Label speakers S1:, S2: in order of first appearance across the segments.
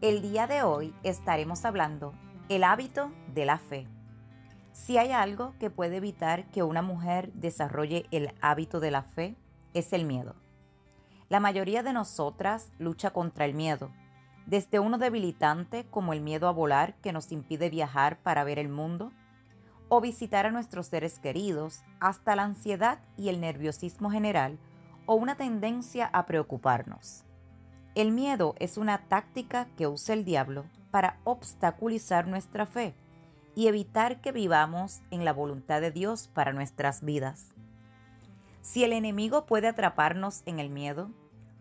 S1: el día de hoy estaremos hablando el hábito de la fe. Si hay algo que puede evitar que una mujer desarrolle el hábito de la fe, es el miedo. La mayoría de nosotras lucha contra el miedo, desde uno debilitante como el miedo a volar que nos impide viajar para ver el mundo, o visitar a nuestros seres queridos, hasta la ansiedad y el nerviosismo general, o una tendencia a preocuparnos. El miedo es una táctica que usa el diablo para obstaculizar nuestra fe y evitar que vivamos en la voluntad de Dios para nuestras vidas. Si el enemigo puede atraparnos en el miedo,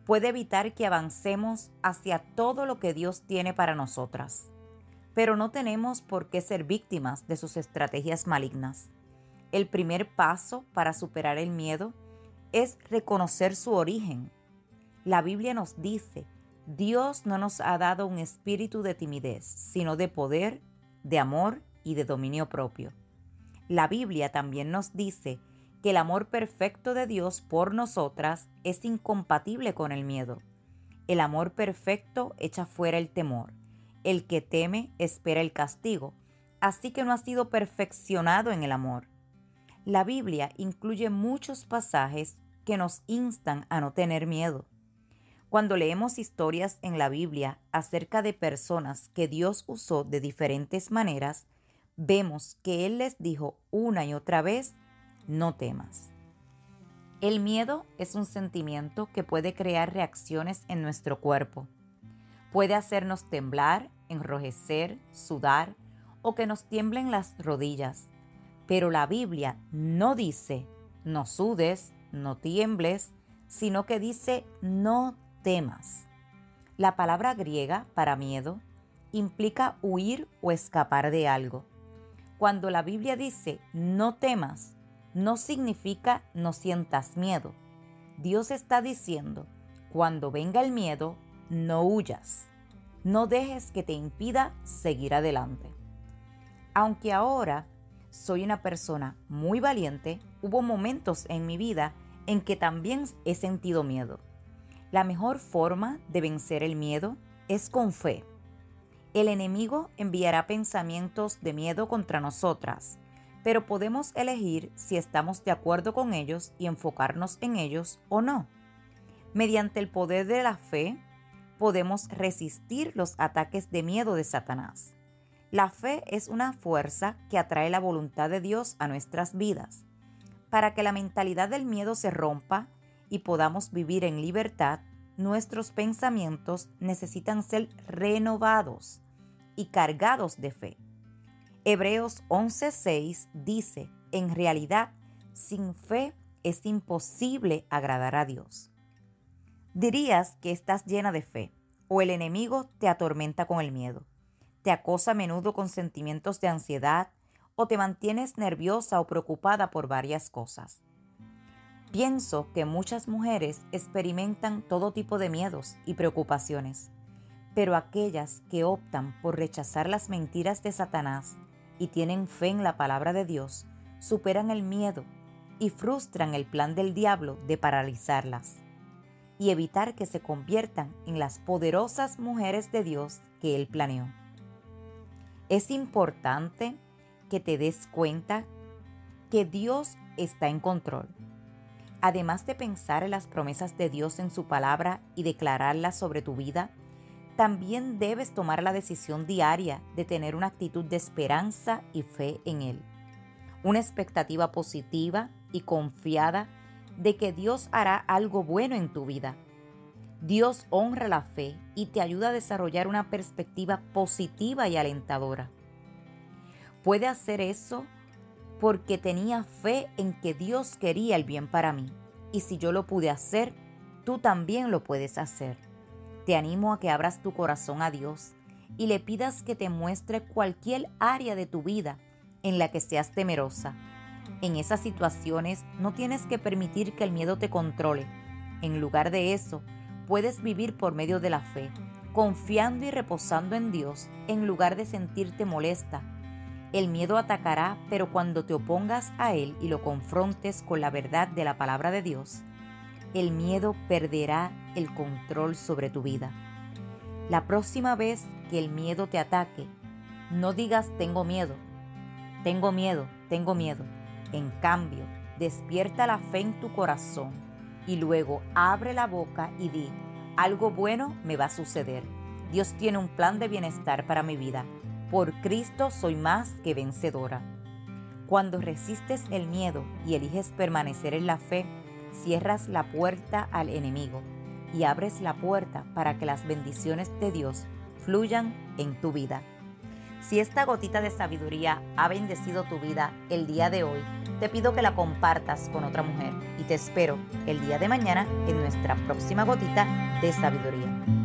S1: puede evitar que avancemos hacia todo lo que Dios tiene para nosotras. Pero no tenemos por qué ser víctimas de sus estrategias malignas. El primer paso para superar el miedo es reconocer su origen la Biblia nos dice, Dios no nos ha dado un espíritu de timidez, sino de poder, de amor y de dominio propio. La Biblia también nos dice que el amor perfecto de Dios por nosotras es incompatible con el miedo. El amor perfecto echa fuera el temor. El que teme espera el castigo, así que no ha sido perfeccionado en el amor. La Biblia incluye muchos pasajes que nos instan a no tener miedo. Cuando leemos historias en la Biblia acerca de personas que Dios usó de diferentes maneras, vemos que Él les dijo una y otra vez, no temas. El miedo es un sentimiento que puede crear reacciones en nuestro cuerpo. Puede hacernos temblar, enrojecer, sudar o que nos tiemblen las rodillas. Pero la Biblia no dice no sudes, no tiembles, sino que dice no temas. La palabra griega para miedo implica huir o escapar de algo. Cuando la Biblia dice no temas, no significa no sientas miedo. Dios está diciendo, cuando venga el miedo, no huyas. No dejes que te impida seguir adelante. Aunque ahora soy una persona muy valiente, hubo momentos en mi vida en que también he sentido miedo. La mejor forma de vencer el miedo es con fe. El enemigo enviará pensamientos de miedo contra nosotras, pero podemos elegir si estamos de acuerdo con ellos y enfocarnos en ellos o no. Mediante el poder de la fe, podemos resistir los ataques de miedo de Satanás. La fe es una fuerza que atrae la voluntad de Dios a nuestras vidas. Para que la mentalidad del miedo se rompa, y podamos vivir en libertad, nuestros pensamientos necesitan ser renovados y cargados de fe. Hebreos 11:6 dice, en realidad, sin fe es imposible agradar a Dios. Dirías que estás llena de fe, o el enemigo te atormenta con el miedo, te acosa a menudo con sentimientos de ansiedad, o te mantienes nerviosa o preocupada por varias cosas. Pienso que muchas mujeres experimentan todo tipo de miedos y preocupaciones, pero aquellas que optan por rechazar las mentiras de Satanás y tienen fe en la palabra de Dios, superan el miedo y frustran el plan del diablo de paralizarlas y evitar que se conviertan en las poderosas mujeres de Dios que Él planeó. Es importante que te des cuenta que Dios está en control además de pensar en las promesas de Dios en su palabra y declararlas sobre tu vida, también debes tomar la decisión diaria de tener una actitud de esperanza y fe en Él. Una expectativa positiva y confiada de que Dios hará algo bueno en tu vida. Dios honra la fe y te ayuda a desarrollar una perspectiva positiva y alentadora. Puede hacer eso porque tenía fe en que Dios quería el bien para mí. Y si yo lo pude hacer, tú también lo puedes hacer. Te animo a que abras tu corazón a Dios y le pidas que te muestre cualquier área de tu vida en la que seas temerosa. En esas situaciones no tienes que permitir que el miedo te controle. En lugar de eso, puedes vivir por medio de la fe, confiando y reposando en Dios en lugar de sentirte molesta. El miedo atacará, pero cuando te opongas a él y lo confrontes con la verdad de la palabra de Dios, el miedo perderá el control sobre tu vida. La próxima vez que el miedo te ataque, no digas tengo miedo, tengo miedo, tengo miedo. En cambio, despierta la fe en tu corazón y luego abre la boca y di, algo bueno me va a suceder. Dios tiene un plan de bienestar para mi vida. Por Cristo soy más que vencedora. Cuando resistes el miedo y eliges permanecer en la fe, cierras la puerta al enemigo y abres la puerta para que las bendiciones de Dios fluyan en tu vida. Si esta gotita de sabiduría ha bendecido tu vida el día de hoy, te pido que la compartas con otra mujer y te espero el día de mañana en nuestra próxima gotita de sabiduría.